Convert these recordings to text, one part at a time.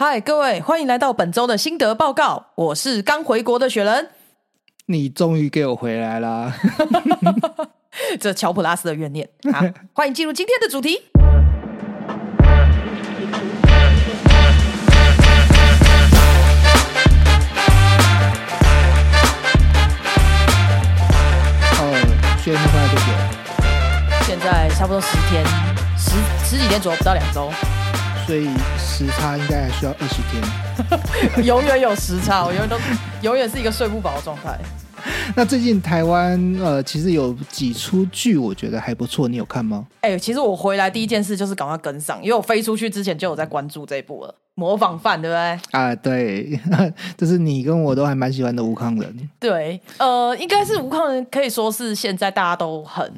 嗨，各位，欢迎来到本周的心得报告。我是刚回国的雪人。你终于给我回来啦！这乔普拉斯的怨念。好，欢迎进入今天的主题。哦，雪人你回来多久？现在差不多十天，十十几天左右，不到两周。所以时差应该还需要二十天。永远有时差，我永远都永远是一个睡不饱的状态。那最近台湾呃，其实有几出剧，我觉得还不错，你有看吗？哎、其实我回来第一件事就是赶快跟上，因为我飞出去之前就有在关注这一部了，《模仿犯》，对不对？啊，对，这是你跟我都还蛮喜欢的吴康人。对，呃，应该是吴康人可以说是现在大家都很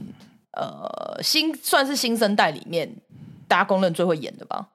呃新，算是新生代里面大家公认最会演的吧。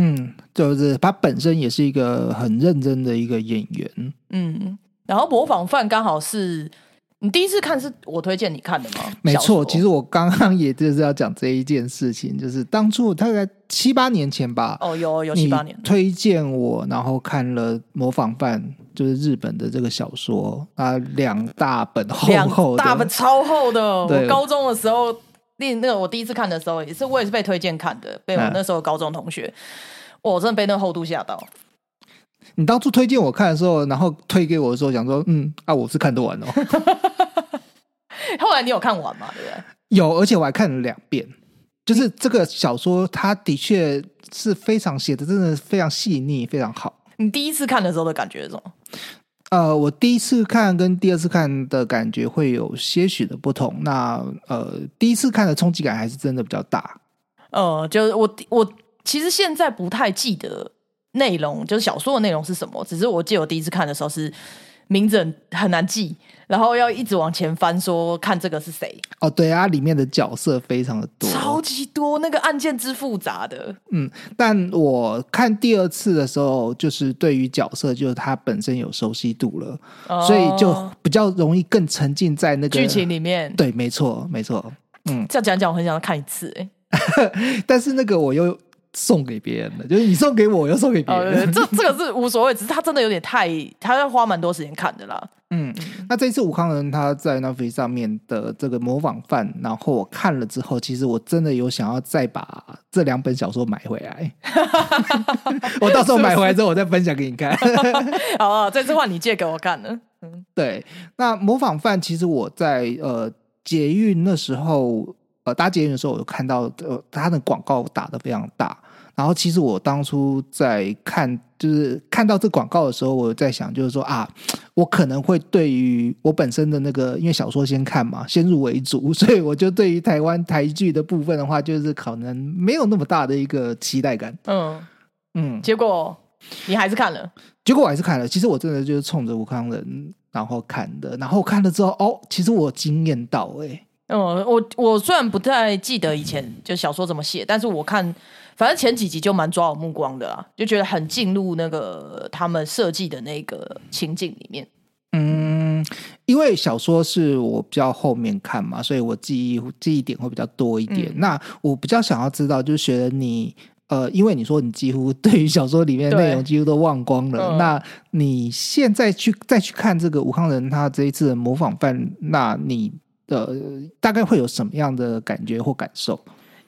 嗯，就是他本身也是一个很认真的一个演员。嗯，然后《模仿犯》刚好是你第一次看，是我推荐你看的吗？没错，其实我刚刚也就是要讲这一件事情，就是当初大概七八年前吧，哦，有有七八年，推荐我，然后看了《模仿犯》，就是日本的这个小说啊，两大本厚两厚的，大本超厚的。我高中的时候，那那个我第一次看的时候，也是我也是被推荐看的，被我嗯那时候高中同学，我真的被那个厚度吓到。你当初推荐我看的时候，然后推给我的时候，想说，嗯啊，我是看得完哦，后来你有看完吗？对不对？有，而且我还看了两遍。就是这个小说，它的确是非常写的，真的非常细腻，非常好。你第一次看的时候的感觉是什么？呃，我第一次看跟第二次看的感觉会有些许的不同。那呃，第一次看的冲击感还是真的比较大。呃，就是我我其实现在不太记得内容，就是小说的内容是什么，只是我记得我第一次看的时候是名字很很难记，然后要一直往前翻说看这个是谁，哦，对啊，里面的角色非常的多，超级多，那个案件之复杂的。嗯，但我看第二次的时候，就是对于角色，就是他本身有熟悉度了，所以就哦比较容易更沉浸在那个剧情。里面，对，没错，没错。嗯这样讲讲，我很想要看一次、欸。但是那个我又送给别人的，就是你送给我，我又送给别哦，人。这这个是无所谓，只是他真的有点太，他要花蛮多时间看的啦。嗯，那这一次武康人他在 Netflix 上面的这个模仿犯，然后我看了之后，其实我真的有想要再把这两本小说买回来。我到时候买回来之后，我再分享给你看。好啊，这次换你借给我看了。对，那模仿犯其实我在呃捷运那时候，呃搭捷运的时候，我有看到呃他的广告打的非常大。然后其实我当初在看，就是看到这广告的时候，我在想，就是说啊，我可能会对于我本身的那个，因为小说先看嘛，先入为主，所以我就对于台湾台剧的部分的话，就是可能没有那么大的一个期待感。嗯，嗯，结果你还是看了。结果我还是看了。其实我真的就是冲着吴康仁然后看的，然后看了之后，哦，其实我惊艳到哎、欸嗯，我我虽然不太记得以前就小说怎么写，但是我看反正前几集就蛮抓我目光的啦，就觉得很进入那个他们设计的那个情境里面。嗯，因为小说是我比较后面看嘛，所以我记忆记忆点会比较多一点。嗯那我比较想要知道，就是学得你。呃，因为你说你几乎 对于小说里面的内容几乎都忘光了，嗯那你现在去再去看这个武康人他这一次的模仿犯，那你呃大概会有什么样的感觉或感受？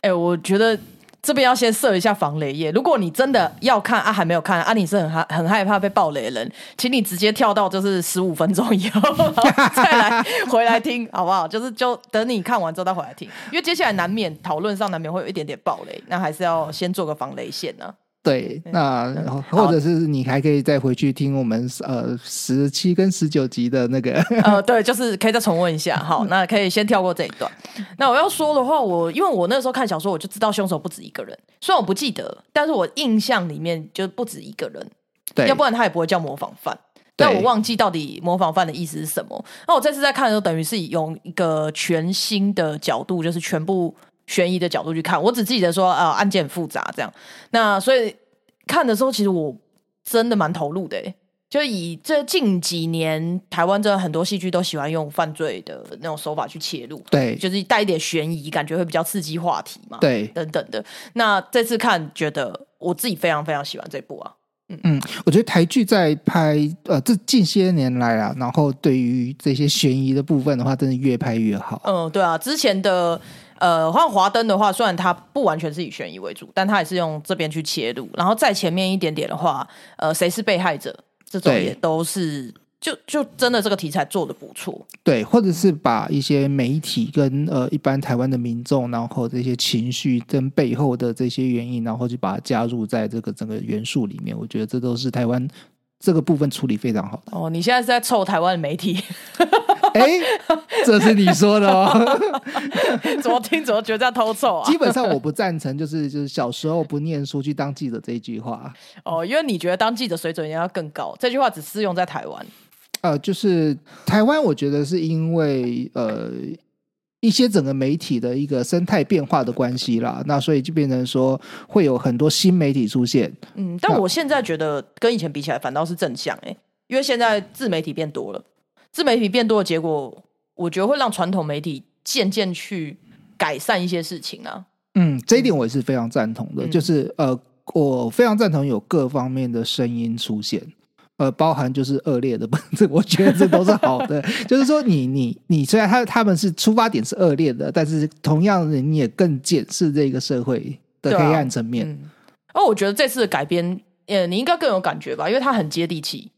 哎、我觉得这边要先设一下防雷页。如果你真的要看啊，还没有看啊，你是很害很害怕被爆雷的人，请你直接跳到就是十五分钟以后，再来 回来听，好不好？就是就等你看完之后再回来听，因为接下来难免讨论上难免会有一点点爆雷，那还是要先做个防雷线呢、对，那嗯或者是你还可以再回去听我们呃十七跟十九集的那个，呃，对，就是可以再重温一下。好，那可以先跳过这一段。那我要说的话，我因为我那时候看小说，我就知道凶手不止一个人，虽然我不记得，但是我印象里面就不止一个人。对，要不然他也不会叫模仿犯。对但我忘记到底模仿犯的意思是什么。那我这次在看的时候，等于是用一个全新的角度，就是全部悬疑的角度去看。我只记得说，啊、案件很复杂这样。那所以看的时候，其实我真的蛮投入的、欸。就以这近几年台湾真的很多戏剧都喜欢用犯罪的那种手法去切入，对就是带一点悬疑，感觉会比较刺激话题嘛，对，等等的。那这次看，觉得我自己非常非常喜欢这部啊。嗯，我觉得台剧在拍呃这近些年来啊，然后对于这些悬疑的部分的话，真的越拍越好。嗯，对啊，之前的呃，像华灯的话，虽然它不完全是以悬疑为主，但它也是用这边去切入。然后再前面一点点的话，呃，谁是被害者这种也都是，就就真的这个题材做的不错。对，或者是把一些媒体跟呃一般台湾的民众，然后这些情绪跟背后的这些原因，然后就把它加入在这个整个元素里面。我觉得这都是台湾这个部分处理非常好的。哦，你现在是在臭台湾的媒体，哎，这是你说的哦。怎么听怎么觉得在偷臭啊基？本上我不赞成，就是就是小时候不念书去当记者这一句话。哦，因为你觉得当记者水准应该要更高，这句话只适用在台湾。呃，就是台湾，我觉得是因为呃一些整个媒体的一个生态变化的关系啦，那所以就变成说会有很多新媒体出现。嗯，但我现在觉得跟以前比起来，反倒是正向哎、因为现在自媒体变多了，自媒体变多的结果，我觉得会让传统媒体渐渐去改善一些事情啊。嗯，这一点我也是非常赞同的，嗯就是呃，我非常赞同有各方面的声音出现。呃，包含就是恶劣的，这 我觉得这都是好的。就是说你，你你虽然他他们是出发点是恶劣的，但是同样的，你也更检视这个社会的黑暗层面。嗯，而我觉得这次的改编，呃，你应该更有感觉吧，因为它很接地气，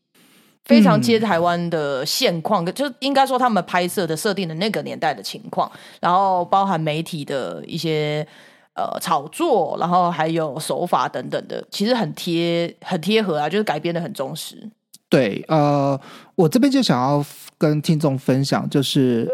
非常接台湾的现况，就应该说他们拍摄的设定的那个年代的情况，然后包含媒体的一些呃炒作，然后还有手法等等的，其实很贴很贴合啊，就是改编的很忠实。对，呃，我这边就想要跟听众分享，就是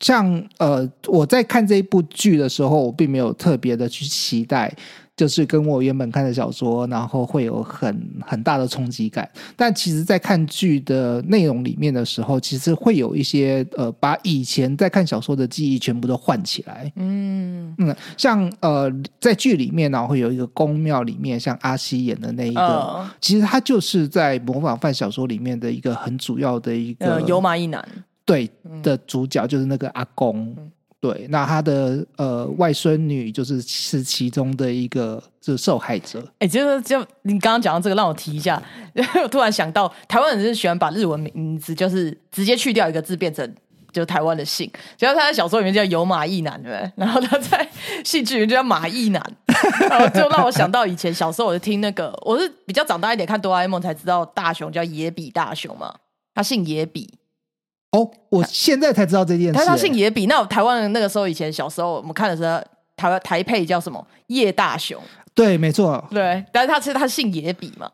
像呃，我在看这一部剧的时候，我并没有特别的去期待，就是跟我原本看的小说，然后会有很很大的冲击感。但其实，在看剧的内容里面的时候，其实会有一些呃，把以前在看小说的记忆全部都唤起来。嗯嗯，像呃，在剧里面呢，会有一个宫庙里面，像阿西演的那一个。呃其实他就是在模仿犯小说里面的一个很主要的一个呃，有马一男，对嗯的主角，就是那个阿公。对，那他的呃外孙女就是是其中的一个是受害者。哎、就是就你刚刚讲到这个，让我提一下，我突然想到，台湾人是喜欢把日文名字就是直接去掉一个字，变成就台湾的姓。只要他在小说里面叫有马义男，对不对？然后他在戏剧里面就叫马义男，然后就让我想到以前小时候我就听那个，我是比较长大一点看哆啦 A 梦才知道大雄叫野比大雄嘛，他姓野比，哦，我现在才知道这件事。但是他姓野比。那台湾人那个时候以前小时候我们看的时候，台湾台配叫什么叶大雄。对，没错。对，但是他其实他姓野比嘛，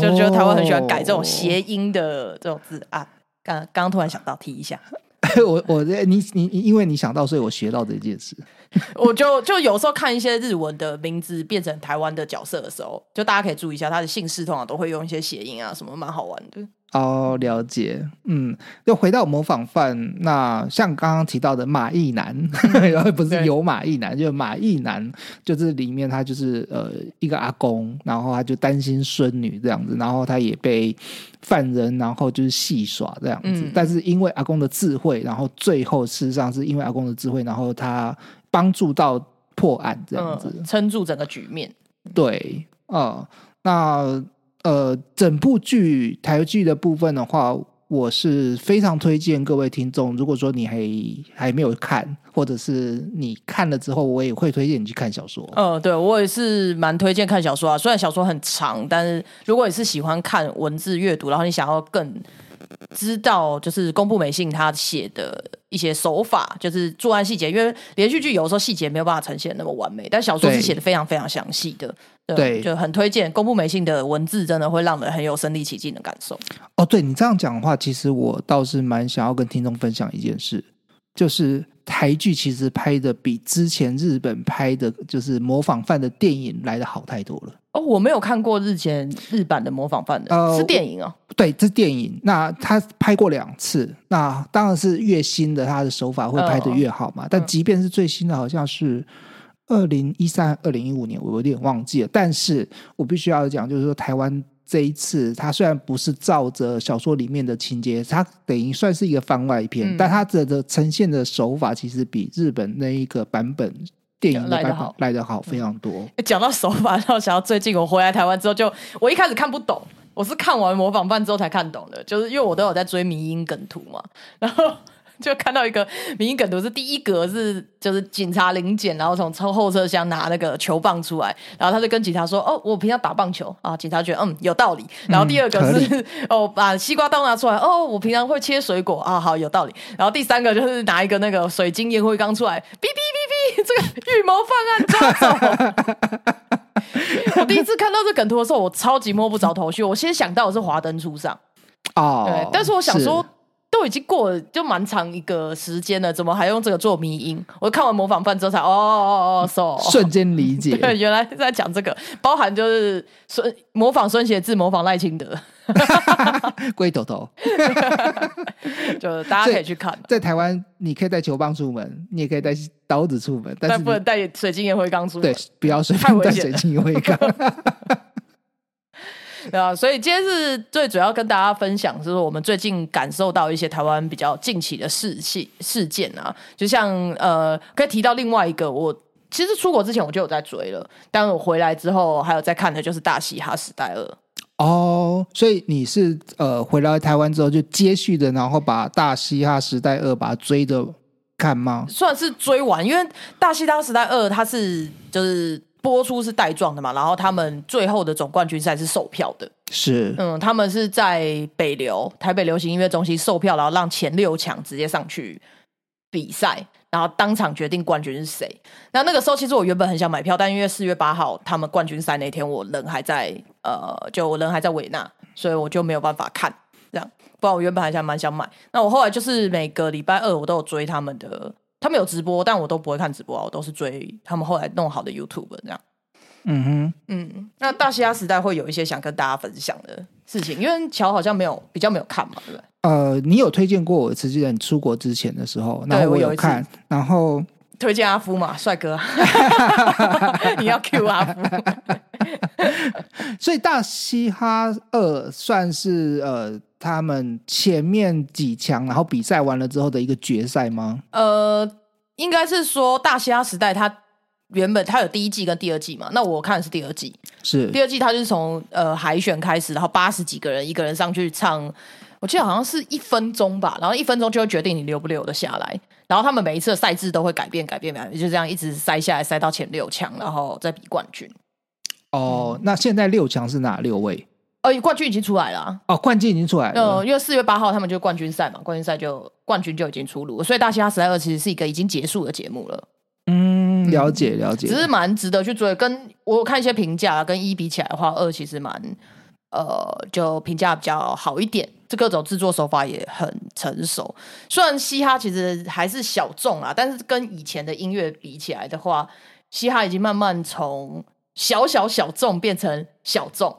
就觉得台湾很喜欢改这种谐音的这种字啊。刚刚刚突然想到提一下，我我你你因为你想到，所以我学到这件事。我就就有时候看一些日文的名字变成台湾的角色的时候，就大家可以注意一下，他的姓氏通常都会用一些谐音啊，什么蛮好玩的。哦，了解。嗯，又回到模仿犯，那像刚刚提到的马义男，然后不是有马义男，就是马义男，就是里面他就是呃一个阿公，然后他就担心孙女这样子，然后他也被犯人然后就是戏耍这样子，嗯但是因为阿公的智慧，然后最后事实上是因为阿公的智慧，然后他帮助到破案这样子。嗯，撑住整个局面。对，呃，那呃，整部剧台剧的部分的话，我是非常推荐各位听众，如果说你还还没有看，或者是你看了之后，我也会推荐你去看小说。呃，对我也是蛮推荐看小说啊，虽然小说很长，但是如果你是喜欢看文字阅读，然后你想要更知道就是宫部美幸他写的一些手法，就是作案细节，因为连续剧有时候细节没有办法呈现那么完美，但小说是写的非常非常详细的。对就很推荐宫部美幸的文字，真的会让人很有身临其境的感受。哦，对你这样讲的话，其实我倒是蛮想要跟听众分享一件事，就是台剧其实拍的比之前日本拍的就是模仿犯的电影来的好太多了。哦，我没有看过日前日版的模仿犯的，呃是电影哦。对，这是电影。那他拍过两次，那当然是越新的，他的手法会拍的越好嘛。但即便是最新的，好像是二零一三、二零一五年，我有点忘记了。但是我必须要讲，就是说台湾这一次，它虽然不是照着小说里面的情节，它等于算是一个番外篇，嗯但它的的呈现的手法其实比日本那一个版本电影来得好。来得好非常多。讲到手法，让我想到最近我回来台湾之后就，我一开始看不懂，我是看完模仿犯之后才看懂的，就是因为我都有在追迷音梗图嘛，然后 就看到一个迷音梗图是第一格是就是警察临检，然后从车后车厢拿那个球棒出来，然后他就跟警察说：“哦，我平常打棒球啊。”警察觉得嗯有道理。然后第二个合是、哦把西瓜刀拿出来，哦我平常会切水果啊，好有道理。然后第三个就是拿一个那个水晶烟灰缸出来，哔哔哔哔，这个预谋犯案抓走。我第一次看到这梗图的时候，我超级摸不着头绪。我先想到的是华灯初上，哦，对，但是我想说，都已经过了就蛮长一个时间了，怎么还用这个做迷音？我看完模仿犯之后才哦哦哦，so 瞬间理解。对，原来是在讲这个，包含就是孙模仿孙协志，模仿赖清德，龟头头 就大家可以去看。在台湾，你可以带球棒出门，你也可以带刀子出门，但是但不能带水晶烟灰缸出门对，不要随太便带水晶烟灰缸。对啊，所以今天是最主要跟大家分享，就是我们最近感受到一些台湾比较近期的事情事件啊，就像呃，可以提到另外一个，我其实出国之前我就有在追了，但我回来之后还有在看的就是《大嘻哈时代二》。哦，所以你是呃回来台湾之后就接续的，然后把《大嘻哈时代二》把它追着看吗？算是追完，因为《大嘻哈时代二》它是就是播出是带状的嘛，然后他们最后的总冠军赛是售票的，是嗯，他们是在北流台北流行音乐中心售票，然后让前六强直接上去比赛，然后当场决定冠军是谁。那那个时候其实我原本很想买票，但因为四月八号他们冠军赛那天我人还在呃，就我人还在维纳，所以我就没有办法看这样。不然我原本还想蛮想买。那我后来就是每个礼拜二我都有追他们的，他们有直播，但我都不会看直播啊，我都是追他们后来弄好的 YouTube 这样。嗯哼，嗯，那大西亚时代会有一些想跟大家分享的事情，因为乔好像没有比较没有看嘛，对不对？呃，你有推荐过我一次，记得你出国之前的时候，然后我有看，然后推荐阿夫嘛，帅哥，你要 Q 阿夫，所以大嘻哈二算是呃他们前面几强，然后比赛完了之后的一个决赛吗？呃，应该是说大嘻哈时代它原本它有第一季跟第二季嘛，那我看的是第二季，是第二季它就是从呃海选开始，然后八十几个人一个人上去唱。我记得好像是一分钟吧，然后一分钟就会决定你留不留得下来。然后他们每一次的赛制都会改变、改变、改变，就这样一直塞下来，塞到前六强，然后再比冠军。哦，那现在六强是哪六位？呃，冠军已经出来了啊、哦，冠军已经出来了。呃，因为四月八号他们就冠军赛嘛，冠军赛就冠军就已经出炉了，所以《大嘻哈时代二》其实是一个已经结束的节目了，嗯，了解了解。只是蛮值得去追。跟我看一些评价，跟一比起来的话，二其实蛮呃，就评价比较好一点。这各种制作手法也很成熟。虽然嘻哈其实还是小众啊，但是跟以前的音乐比起来的话，嘻哈已经慢慢从小小小众变成小众。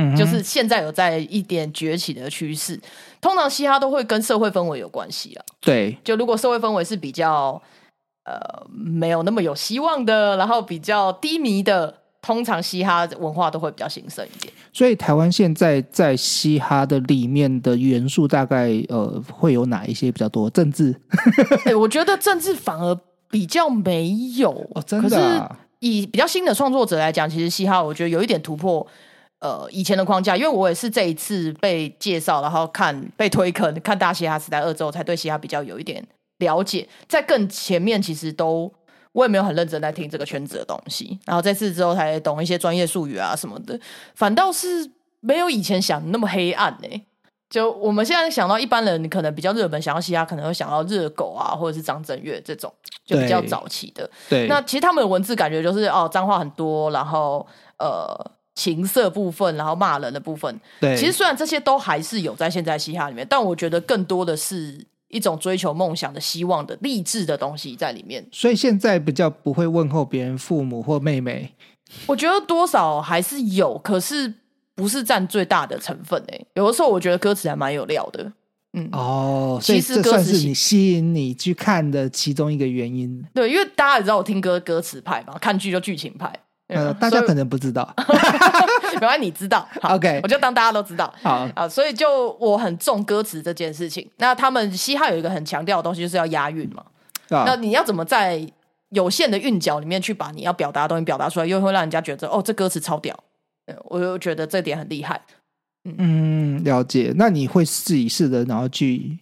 嗯就是现在有在一点崛起的趋势。通常嘻哈都会跟社会氛围有关系啊。对，就如果社会氛围是比较呃没有那么有希望的，然后比较低迷的，通常嘻哈文化都会比较兴盛一点。所以台湾现在在嘻哈的里面的元素大概呃会有哪一些比较多？政治 对，我觉得政治反而比较没有哦，真的、啊、可是以比较新的创作者来讲，其实嘻哈我觉得有一点突破。呃，以前的框架，因为我也是这一次被介绍，然后看被推坑，看《大嘻哈时代二》之后，才对嘻哈比较有一点了解。在更前面，其实都我也没有很认真在听这个圈子的东西，然后这次之后才懂一些专业术语啊什么的，反倒是没有以前想的那么黑暗呢、就我们现在想到一般人可能比较热门，想要嘻哈可能会想到热狗啊，或者是张震岳这种，就比较早期的。对，那其实他们的文字感觉就是哦，脏话很多，然后呃情色部分，然后骂人的部分。对，其实虽然这些都还是有在现在嘻哈里面，但我觉得更多的是一种追求梦想的希望的励志的东西在里面。所以现在比较不会问候别人父母或妹妹。我觉得多少还是有，可是不是占最大的成分诶、有的时候我觉得歌词还蛮有料的。嗯，哦，所以其实这算是歌词写你吸引你去看的其中一个原因。对，因为大家也知道我听歌歌词派嘛，看剧就剧情派。呃，嗯大家可能不知道。没关系，你知道。好 OK 我就当大家都知道。好，啊，所以就我很重歌词这件事情。那他们嘻哈有一个很强调的东西，就是要押韵嘛。那啊，你要怎么在有限的韵脚里面去把你要表达的东西表达出来，又会让人家觉得哦，这歌词超屌。呃我就觉得这点很厉害。嗯，了解。那你会试一试的然后去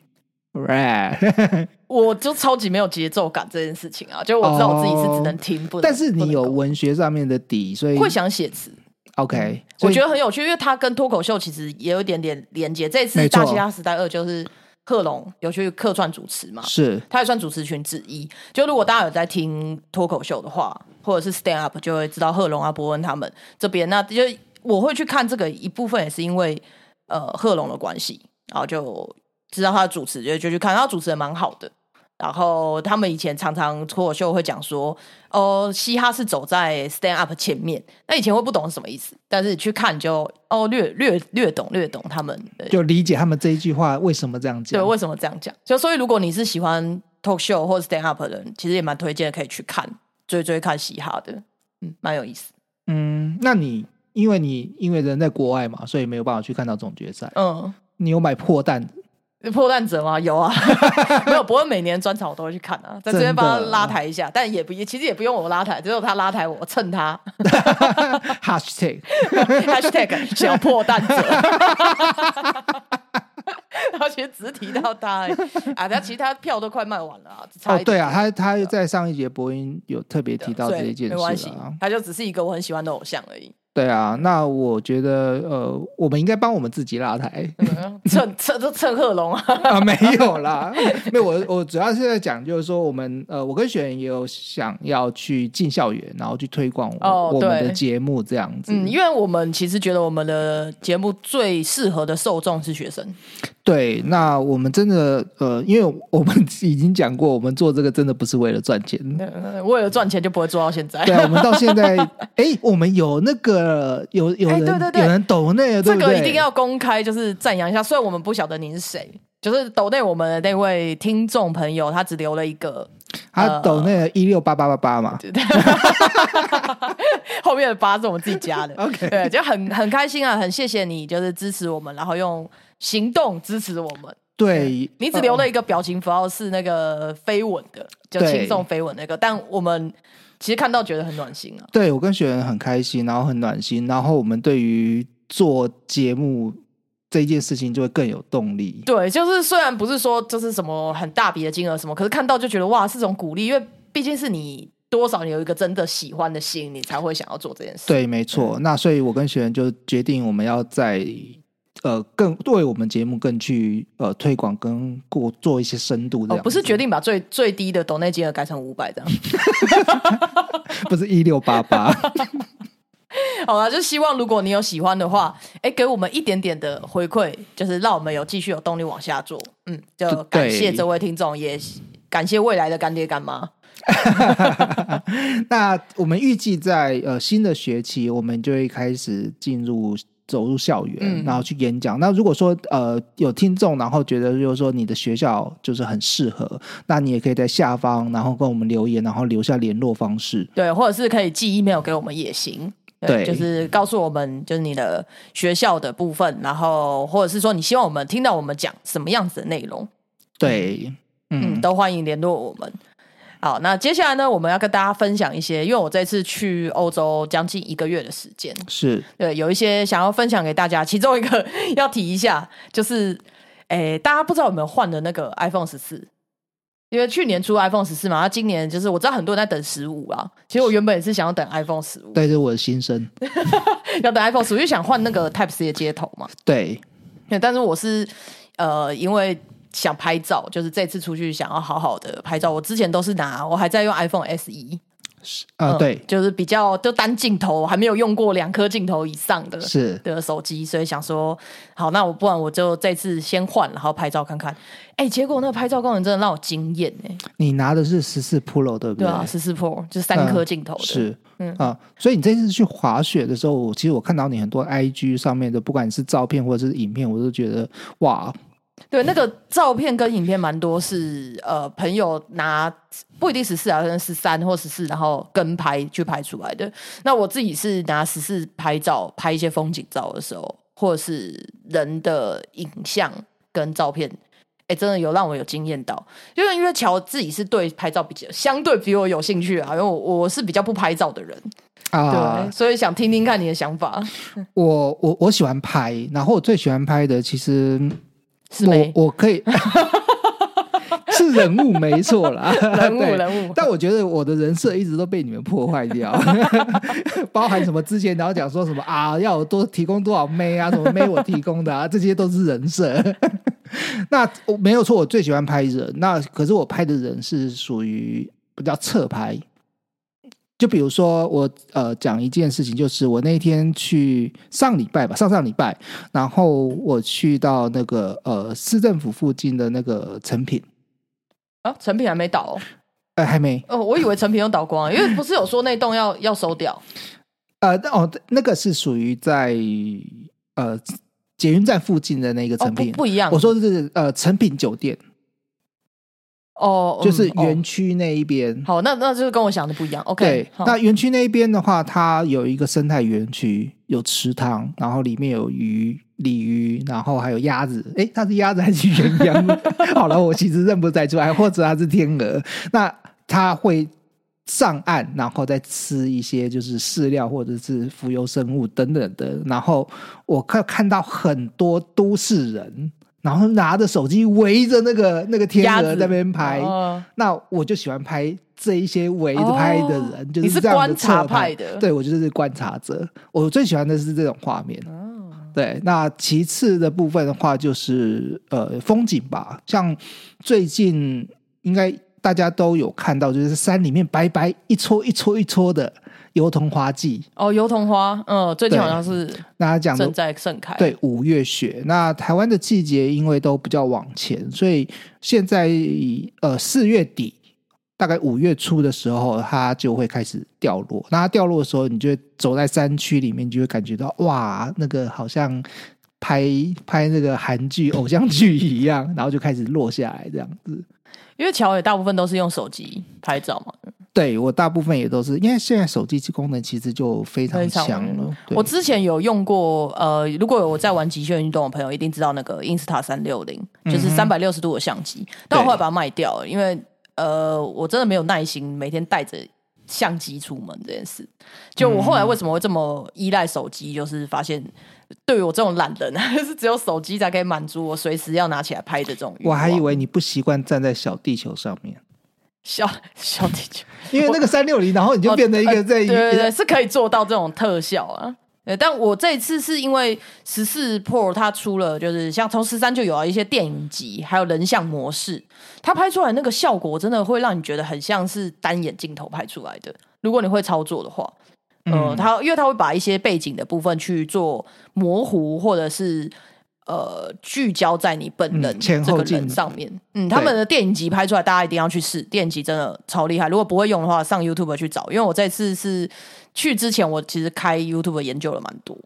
rap，我就超级没有节奏感这件事情啊，就我知道我自己是只能听，不能。但是你有文学上面的底，所以会想写词，OK。我觉得得很有趣，因为它跟脱口秀其实也有一点点连接。这次《大错嘻哈时代二》就是贺龙有去客串主持嘛，是他也算主持群之一。就如果大家有在听脱口秀的话，或者是 stand up，就会知道贺龙啊、伯恩他们这边。那就我会去看这个一部分，也是因为呃贺龙的关系，然后就知道他的主持，就就去看，他主持人蛮好的。然后他们以前常常脱口秀会讲说，哦，嘻哈是走在 stand up 前面。那以前会不懂是什么意思，但是你去看就哦略略略懂略懂他们就理解他们这一句话为什么这样讲对，讲。为什么这样讲？就所以，如果你是喜欢 talk show 或者 stand up 的人，其实也蛮推荐可以去看追追看嘻哈的，嗯，蛮有意思。嗯，那你因为你因为人在国外嘛，所以没有办法去看到总决赛。嗯，你有买破蛋？破蛋者吗？有啊，没有，不过每年专场我都会去看啊，在这边帮他拉抬一下，但也不也其实也不用我拉抬，只有他拉抬我，蹭他 hashtag hashtag 小破蛋者。然后其实只是提到他而已啊，他其他票都快卖完了啊，差一，哦对啊，他他在上一节播音有特别提到这一件没关系他就只是一个我很喜欢的偶像而已。对啊，那我觉得呃，我们应该帮我们自己拉台嗯蹭蹭都蹭贺龙啊，啊，没有啦，没有我我主要是在讲，就是说我们呃，我跟学员也有想要去进校园，然后去推广我,、哦我们的节目这样子。嗯，因为我们其实觉得我们的节目最适合的受众是学生，对，那我们真的呃，因为我们已经讲过，我们做这个真的不是为了赚钱。呃为了赚钱就不会做到现在。对，啊我们到现在，哎，我们有那个有有人、哎对对对有人抖内？这个一定要公开，就是赞扬一下。虽然我们不晓得你是谁，就是抖内我们的那位听众朋友，他只留了一个，他抖那个一六八八八八嘛。后面的八是我们自己加的。OK 对，就很很开心啊，很谢谢你，就是支持我们，然后用行动支持我们。对，你只留了一个表情符号是那个飞吻的，就对轻松飞吻那个，但我们其实看到觉得很暖心啊。对我跟学员很开心，然后很暖心，然后我们对于做节目这一件事情就会更有动力。对，就是虽然不是说就是什么很大笔的金额什么，可是看到就觉得哇是种鼓励，因为毕竟是你多少你有一个真的喜欢的心，你才会想要做这件事。对，没错。那所以我跟学员就决定，我们要在呃更为我们节目更去呃推广跟过做一些深度这样、，哦不是决定把最最低的抖内金额改成五百这样。不是一六八八。好了，就希望如果你有喜欢的话，哎，给我们一点点的回馈，就是让我们有继续有动力往下做。嗯，就感谢对这位听众，也感谢未来的干爹干妈。那我们预计在呃新的学期，我们就会开始进入走入校园，嗯然后去演讲。那如果说呃有听众，然后觉得就是说你的学校就是很适合，那你也可以在下方然后跟我们留言，然后留下联络方式。对，或者是可以寄 email 给我们也行。对就是告诉我们就是你的学校的部分，然后或者是说你希望我们听到我们讲什么样子的内容，对，嗯，嗯，都欢迎联络我们。好，那接下来呢，我们要跟大家分享一些，因为我这次去欧洲将近一个月的时间，是对，有一些想要分享给大家。其中一个 要提一下，就是，诶，大家不知道有没有换的那个 iPhone 十四？因为去年出 iPhone 十四嘛，那今年就是我知道很多人在等十五啊。其实我原本也是想要等 iPhone 十五，对，这是我的心声。要等 iPhone 十五，就想换那个 Type C 的接头嘛。对，对，但是我是呃，因为想拍照，就是这次出去想要好好的拍照。我之前都是拿，我还在用 iPhone SE，啊、嗯对，就是比较就单镜头，还没有用过两颗镜头以上的是。的手机，所以想说，好，那我不然我就这次先换，然后拍照看看。哎，结果那个拍照功能真的让我惊艳哎，你拿的是十四 Pro 对不对？啊，十四 Pro 就是三颗镜头的，是，嗯。啊，所以你这次去滑雪的时候，其实我看到你很多 IG 上面的，不管是照片或者是影片，我都觉得哇，对，那个照片跟影片蛮多是呃朋友拿不一定十四啊，可能十三或十四，然后跟拍去拍出来的。那我自己是拿十四拍照，拍一些风景照的时候，或者是人的影像跟照片，哎、真的有让我有惊艳到，就是因为乔自己是对拍照比较相对比我有兴趣啊，因为我我是比较不拍照的人，啊。对，，所以想听听看你的想法，我我我喜欢拍，然后我最喜欢拍的其实是没我我可以 是人物没错啦，人物对人物，但我觉得我的人设一直都被你们破坏掉，包含什么之前然后讲说什么啊，要有多提供多少妹啊，什么妹我提供的啊，这些都是人设。那我没有错，我最喜欢拍人。那可是我拍的人是属于比较侧拍。就比如说我呃讲一件事情，就是我那天去上礼拜吧，上上礼拜，然后我去到那个呃市政府附近的那个成品，啊，成品还没倒哦，呃还没，哦，我以为成品又倒光，因为不是有说那栋要要收掉，呃，哦，那个是属于在呃捷运站附近的那个成品。不一样，我说的是呃成品酒店，哦，就是园区那一边。好，那那就是跟我想的不一样，OK，对，那园区那一边的话，它有一个生态园区，有池塘，然后里面有鱼、鲤鱼，然后还有鸭子。诶，它是鸭子还是鸳鸯？好了，我其实认不太出来，或者它是天鹅。那它会上岸，然后再吃一些就是饲料或者是浮游生物等等的。然后我看看到很多都市人，然后拿着手机围着那个那个天鹅在那边拍。哦那我就喜欢拍这一些围着拍的人，哦。就是这样的观察侧派的。对我就是观察者。我最喜欢的是这种画面。哦。对，那其次的部分的话，就是呃风景吧，像最近应该大家都有看到，就是山里面白白一撮一撮一撮的油桐花季。哦，油桐花，嗯，最近好像是那他讲正在盛开，对，五月雪。那台湾的季节因为都比较往前，所以现在呃四月底，大概五月初的时候，它就会开始掉落。那它掉落的时候，你就会走在山区里面，你就会感觉到哇，那个好像拍拍那个韩剧、偶像剧一样，然后就开始落下来这样子。因为乔也大部分都是用手机拍照嘛，对我大部分也都是，因为现在手机功能其实就非常强了。我之前有用过，呃，如果有在玩极限运动的朋友，一定知道那个 Insta 三六零，就是三百六十度的相机。但我后来把它卖掉了，因为呃，我真的没有耐心每天带着相机出门这件事。就我后来为什么会这么依赖手机，就是发现对于我这种懒人，是只有手机才可以满足我随时要拿起来拍的这种。我还以为你不习惯站在小地球上面，小小地球。因为那个三六零，然后你就变成一个在一哦呃对对对，是可以做到这种特效啊。对，但我这一次是因为十四 Pro 它出了，就是像从十三就有啊一些电影级，还有人像模式，它拍出来那个效果真的会让你觉得很像是单眼镜头拍出来的。如果你会操作的话，呃，嗯它因为它会把一些背景的部分去做模糊，或者是呃聚焦在你本人这个后人上面。嗯，他们的电影集拍出来，大家一定要去试，电影集真的超厉害。如果不会用的话，上 YouTube 去找，因为我这次是去之前，我其实开 YouTube 研究了蛮多，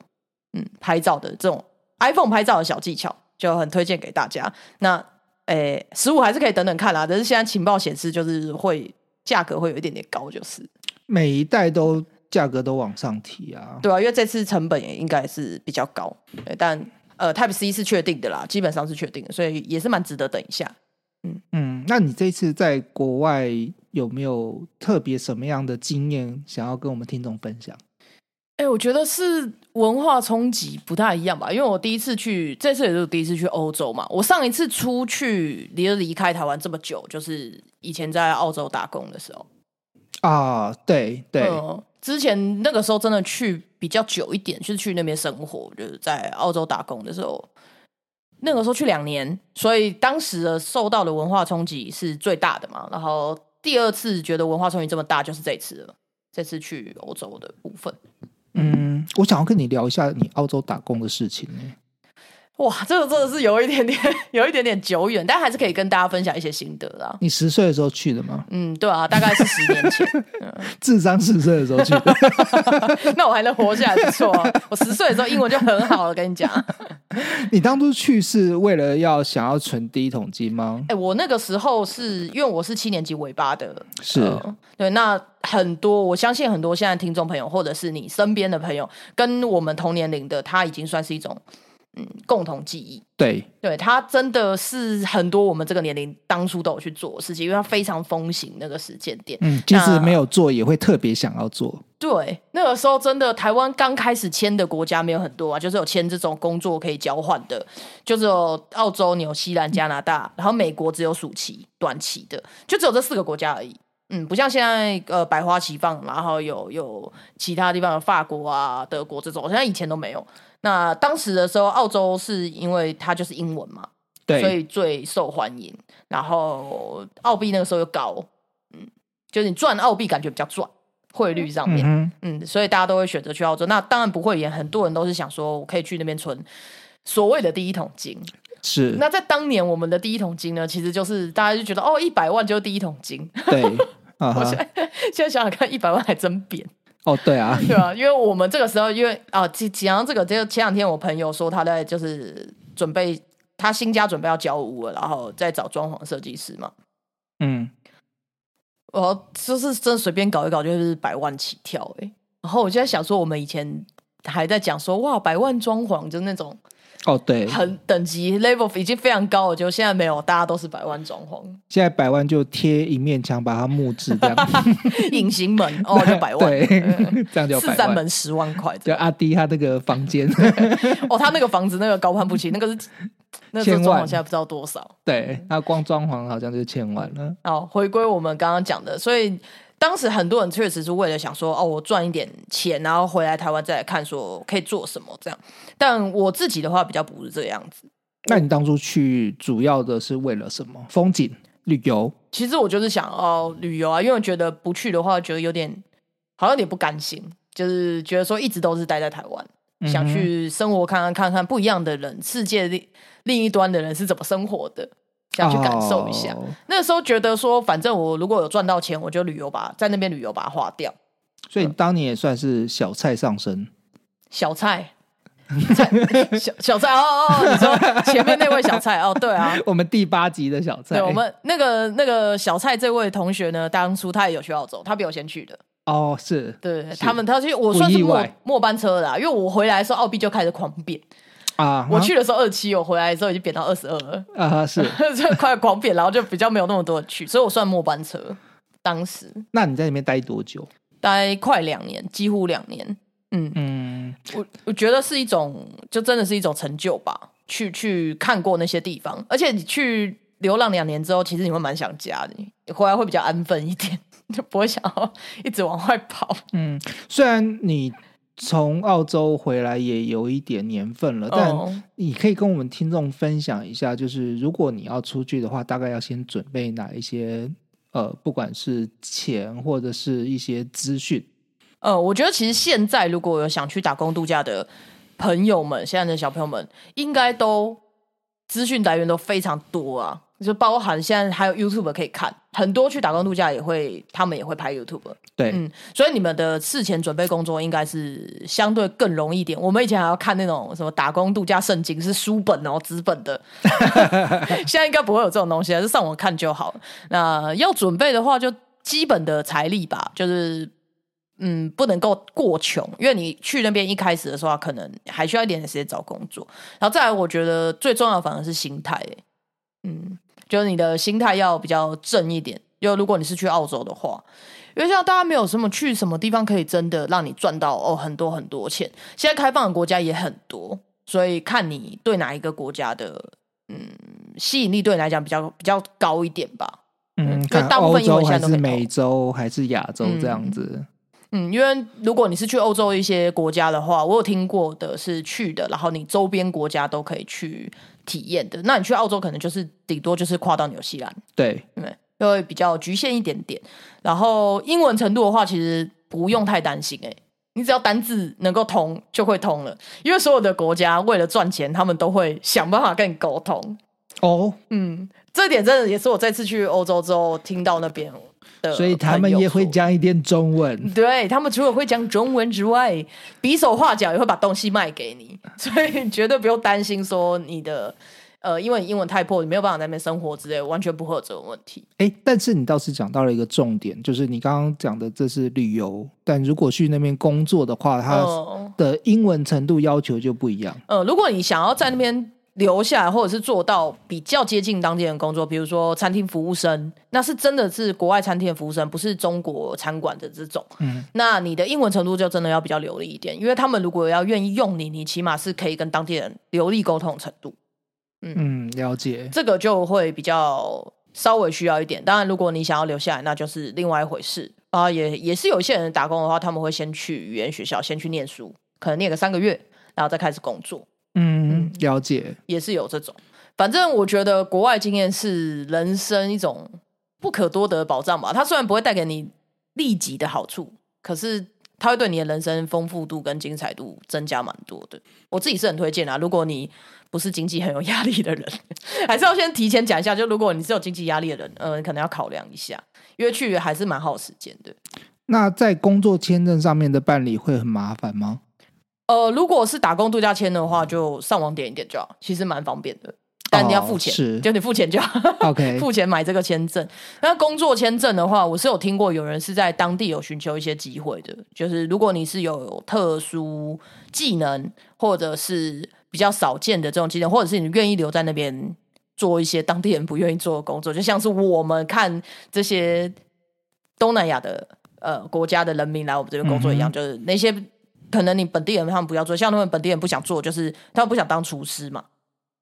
嗯，拍照的这种 iPhone 拍照的小技巧，就很推荐给大家。那诶，十五还是可以等等看啦，但是现在情报显示就是会价格会有一点点高，就是每一代都价格都往上提啊。对啊，因为这次成本也应该是比较高，对但呃 Type C 是确定的啦，基本上是确定的，所以也是蛮值得等一下。嗯嗯，那你这一次在国外有没有特别什么样的经验想要跟我们听众分享？哎、我觉得是文化冲击不太一样吧，因为我第一次去，这次也是第一次去欧洲嘛。我上一次出去离离开台湾这么久，就是以前在澳洲打工的时候。啊，对对，嗯，之前那个时候真的去比较久一点，就是去那边生活，就是在澳洲打工的时候。那个时候去两年，所以当时的受到的文化冲击是最大的嘛。然后第二次觉得文化冲击这么大，就是这次了。这次去欧洲的部分，嗯，我想要跟你聊一下你澳洲打工的事情呢。哇，这个真的是有一点点，有一点点久远，但还是可以跟大家分享一些心得啦。你十岁的时候去的吗？嗯，对啊，大概是十年前，智商十岁的时候去的。那我还能活下来，不错啊。我十岁的时候英文就很好了，跟你讲。你当初去是为了要想要存第一桶金吗？哎、我那个时候是因为我是七年级尾巴的，是呃对。那很多，我相信很多现在听众朋友，或者是你身边的朋友，跟我们同年龄的，他已经算是一种嗯共同记忆。对，对，它真的是很多我们这个年龄当初都有去做的事情，因为它非常风行那个时间点。嗯，即使没有做，也会特别想要做。对，那个时候真的台湾刚开始签的国家没有很多啊，就是有签这种工作可以交换的，就只有澳洲、纽西兰、加拿大，然后美国只有暑期、短期的，就只有这四个国家而已。嗯，不像现在呃百花齐放，然后有有其他地方的法国啊、德国这种，现在以前都没有。那当时的时候，澳洲是因为它就是英文嘛，对，所以最受欢迎。然后澳币那个时候又高，嗯，就是你赚澳币感觉比较赚，汇率上面，嗯嗯，所以大家都会选择去澳洲。那当然不会也很多人都是想说，我可以去那边存所谓的第一桶金。是。那在当年我们的第一桶金呢，其实就是大家就觉得哦，一百万就是第一桶金。对，啊哈我现在现在想想看，一百万还真扁。哦，对啊，对啊，因为我们这个时候，因为啊，讲讲到这个，就前两天我朋友说他在就是准备他新家准备要交屋了，然后再找装潢设计师嘛。嗯，我就是真的随便搞一搞，就是百万起跳哎、欸然后我就在想说，我们以前还在讲说哇，百万装潢就是那种哦，对，很等级 level 已经非常高了，就现在没有，大家都是百万装潢，现在百万就贴一面墙，把它木质这样，隐形门哦 就百万，对嗯，这样就四百万。扇门十万块就阿迪他那个房间，哦，他那个房子那个高攀不起，那个是那个装潢现在不知道多少。对，他光装潢好像就千万了。哦，回归我们刚刚讲的，所以当时很多人确实是为了想说，哦，我赚一点钱，然后回来台湾再来看说可以做什么这样。但我自己的话比较不是这个样子。那你当初去主要的是为了什么？风景、旅游？其实我就是想哦旅游啊，因为我觉得不去的话，觉得有点好像有点不甘心，就是觉得说一直都是待在台湾，想去生活看看看看不一样的人，世界另另一端的人是怎么生活的，想去感受一下。哦。那时候觉得说，反正我如果有赚到钱，我就旅游吧，在那边旅游把它花掉。所以当年也算是小菜上身。小蔡，菜。小小蔡哦哦哦，你说前面那位小菜哦，对啊，我们第八集的小菜，对我们那个那个小蔡这位同学呢，当初他也有去澳洲，他比我先去的。哦是。对是。他们，他去我算是末末班车的、啊，因为我回来的时候澳币就开始狂贬，啊，我去的时候二七，我回来的时候已经贬到二十二了，啊哈是。就快狂贬，然后就比较没有那么多人去，所以我算末班车。当时那你在里面待多久？待快两年，几乎两年。嗯，嗯，我我觉得是一种，就真的是一种成就吧。去去看过那些地方，而且你去流浪两年之后，其实你会蛮想家的，你回来会比较安分一点，就不会想要一直往外跑。嗯虽然你从澳洲回来也有一点年份了，但哦你可以跟我们听众分享一下，就是如果你要出去的话，大概要先准备哪一些呃，不管是钱或者是一些资讯。呃，我觉得其实现在如果有想去打工度假的朋友们，现在的小朋友们应该都资讯来源都非常多啊，就包含现在还有 YouTube 可以看，很多去打工度假也会，他们也会拍 YouTube。对，嗯，所以你们的事前准备工作应该是相对更容易一点。我们以前还要看那种什么打工度假圣经，是书本哦，纸本的。现在应该不会有这种东西，还是上网看就好了。那要准备的话，就基本的财力吧，就是嗯，不能够过穷，因为你去那边一开始的时候，可能还需要一点点时间找工作。然后再来，我觉得最重要的反而是心态、欸，嗯，就是你的心态要比较正一点。就如果你是去澳洲的话，因为像大家没有什么去什么地方可以真的让你赚到哦很多很多钱，现在开放的国家也很多，所以看你对哪一个国家的嗯吸引力对你来讲比较比较高一点吧。嗯，看大部分英文现在都是美洲还是亚洲这样嗯子。嗯，因为如果你是去欧洲一些国家的话，我有听过的是去的，然后你周边国家都可以去体验的。那你去澳洲可能就是顶多就是跨到纽西兰，对，对？就会比较局限一点点。然后英文程度的话，其实不用太担心、欸，你只要单字能够通就会通了。因为所有的国家为了赚钱，他们都会想办法跟你沟通。哦，嗯，这点真的也是我这次去欧洲之后听到那边的，所以他们也会。讲一点中文。对他们除了会讲中文之外，比手画脚也会把东西卖给你，所以绝对不用担心说你的呃，因为你英文太破，你没有办法在那边生活之类，完全不会有这种问题。哎，但是你倒是讲到了一个重点，就是你刚刚讲的这是旅游，但如果去那边工作的话，它嗯的英文程度要求就不一样。呃，如果你想要在那边留下来，或者是做到比较接近当地人工作，比如说餐厅服务生，那是真的是国外餐厅的服务生，不是中国餐馆的这种。嗯，那你的英文程度就真的要比较流利一点，因为他们如果要愿意用你，你起码是可以跟当地人流利沟通程度，嗯，了解。这个就会比较稍微需要一点。当然，如果你想要留下来，那就是另外一回事啊。也也是有一些人打工的话，他们会先去语言学校，先去念书，可能念个三个月，然后再开始工作。嗯，了解。也是有这种。反正我觉得国外经验是人生一种不可多得的保障吧。它虽然不会带给你立即的好处，可是它会对你的人生丰富度跟精彩度增加蛮多的。我自己是很推荐啊。如果你不是经济很有压力的人，还是要先提前讲一下。就如果你是有经济压力的人，呃，可能要考量一下，因为去还是蛮耗时间的。那在工作签证上面的办理会很麻烦吗？呃，如果是打工度假签的话，就上网点一点就好，其实蛮方便的。但你要付钱，哦是就你付钱就好。OK 付钱买这个签证。那工作签证的话，我是有听过有人是在当地有寻求一些机会的，就是如果你是有特殊技能，或者是比较少见的这种技能，或者是你愿意留在那边做一些当地人不愿意做的工作，就像是我们看这些东南亚的呃国家的人民来我们这边工作一样，嗯就是那些可能你本地人他们不要做，像他们本地人不想做，就是他们不想当厨师嘛。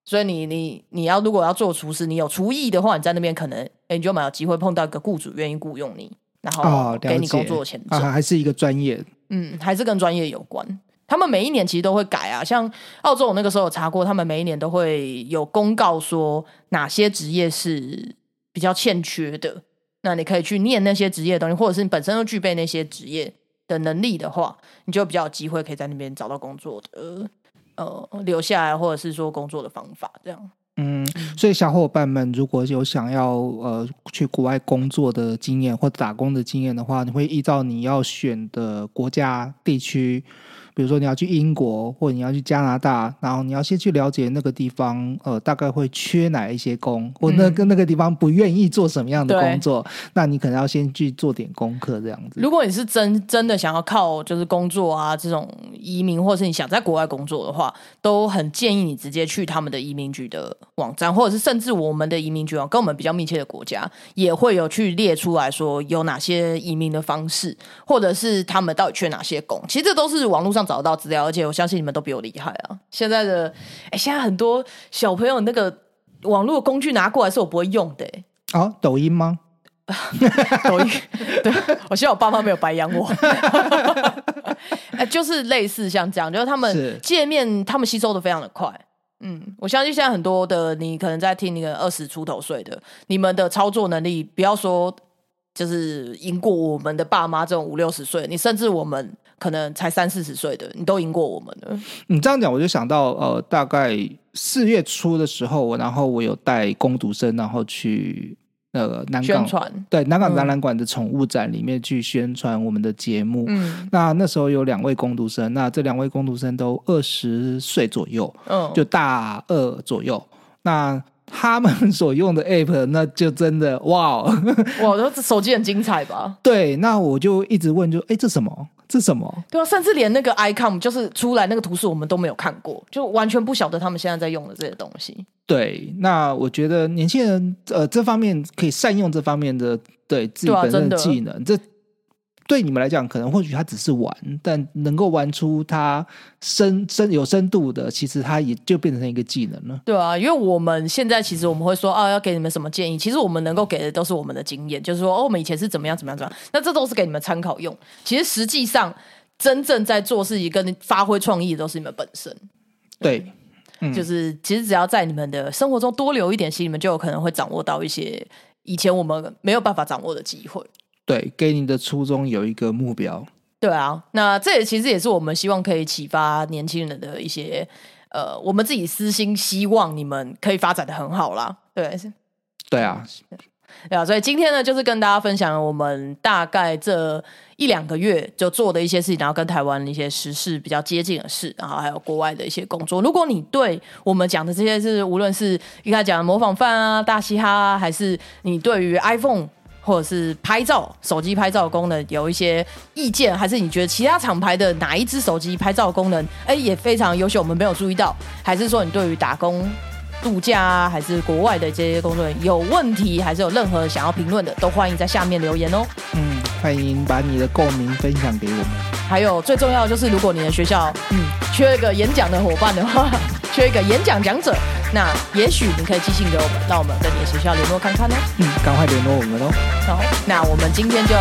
所以你你你要如果要做厨师，你有厨艺的话，你在那边可能哎你就蛮有机会碰到一个雇主愿意雇佣你，然哦，后给你工作签证。啊，还是一个专业。嗯，还是跟专业有关。他们每一年其实都会改啊，像澳洲我那个时候有查过，他们每一年都会有公告说哪些职业是比较欠缺的，那你可以去念那些职业的东西，或者是你本身就具备那些职业的能力的话，你就比较有机会可以在那边找到工作的，呃，留下来或者是说工作的方法这样。嗯，所以小伙伴们如果有想要呃去国外工作的经验或打工的经验的话，你会依照你要选的国家地区，比如说你要去英国或者你要去加拿大，然后你要先去了解那个地方呃大概会缺哪一些工，或那个那个地方不愿意做什么样的工作，那你可能要先去做点功课这样子。如果你是真真的想要靠就是工作啊这种移民，或者是你想在国外工作的话，都很建议你直接去他们的移民局的网站，或者是甚至我们的移民局网跟我们比较密切的国家也会有去列出来说有哪些移民的方式，或者是他们到底缺哪些工。其实这都是网络上找到资料，而且我相信你们都比我厉害啊。现在的哎，现在很多小朋友那个网络工具拿过来是我不会用的、欸哦，抖音吗？抖音，对我希望我爸妈没有白养我。哎，就是类似像这样，就是他们是界面他们吸收的非常的快。嗯，我相信现在很多的你可能在听那个二十出头岁的，你们的操作能力，不要说就是赢过我们的爸妈这种五六十岁，你甚至我们可能才三四十岁的，你都赢过我们了。你这样讲，我就想到呃，大概四月初的时候，我然后我有带工读生，然后去呃南港宣传，对南港嗯展览馆的宠物展里面去宣传我们的节目。嗯那那时候有两位工读生，那这两位工读生都二十岁左右，嗯，就大二左右。那他们所用的 app，那就真的哇哦，哇，这手机很精彩吧？对，那我就一直问就，哎，这什么？这什么？对啊，甚至连那个 icon 就是出来那个图示，我们都没有看过，就完全不晓得他们现在在用的这些东西。对，那我觉得年轻人呃这方面可以善用这方面的对自己本身的技能，这对你们来讲可能或许他只是玩，但能够玩出他深深有深度的，其实他也就变成一个技能了。对啊，因为我们现在其实我们会说啊，要给你们什么建议，其实我们能够给的都是我们的经验，就是说哦，我们以前是怎么样怎么样怎么样，那这都是给你们参考用。其实实际上真正在做事情跟发挥创意的都是你们本身。对，嗯就是其实只要在你们的生活中多留一点心，你们就有可能会掌握到一些以前我们没有办法掌握的机会。对，给你的初衷有一个目标。对啊，那这也其实也是我们希望可以启发年轻人的一些呃，我们自己私心希望你们可以发展的很好啦。对，是对啊，对啊，所以今天呢，就是跟大家分享我们大概这一两个月就做的一些事情，然后跟台湾一些时事比较接近的事，然后还有国外的一些工作。如果你对我们讲的这些是，无论是一开始讲的模仿犯啊、大嘻哈啊，还是你对于 iPhone 或者是拍照手机拍照功能有一些意见，还是你觉得其他厂牌的哪一只手机拍照功能，哎，也非常优秀，我们没有注意到，还是说你对于打工？度假啊，还是国外的这些工作人员有问题，还是有任何想要评论的，都欢迎在下面留言哦。嗯，欢迎把你的共鸣分享给我们。还有最重要的就是，如果你的学校嗯缺一个演讲的伙伴的话，缺一个演讲讲者，那也许你可以寄信给我们，让我们跟你的学校联络看看哦。嗯，赶快联络我们哦。好，那我们今天就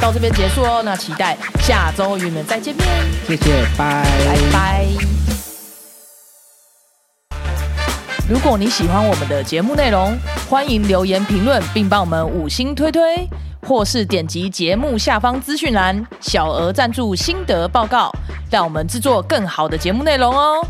到这边结束哦。那期待下周与你们再见面。谢谢，拜拜拜。如果你喜欢我们的节目内容，欢迎留言评论，并帮我们五星推推，或是点击节目下方资讯栏小额赞助心得报告，让我们制作更好的节目内容哦。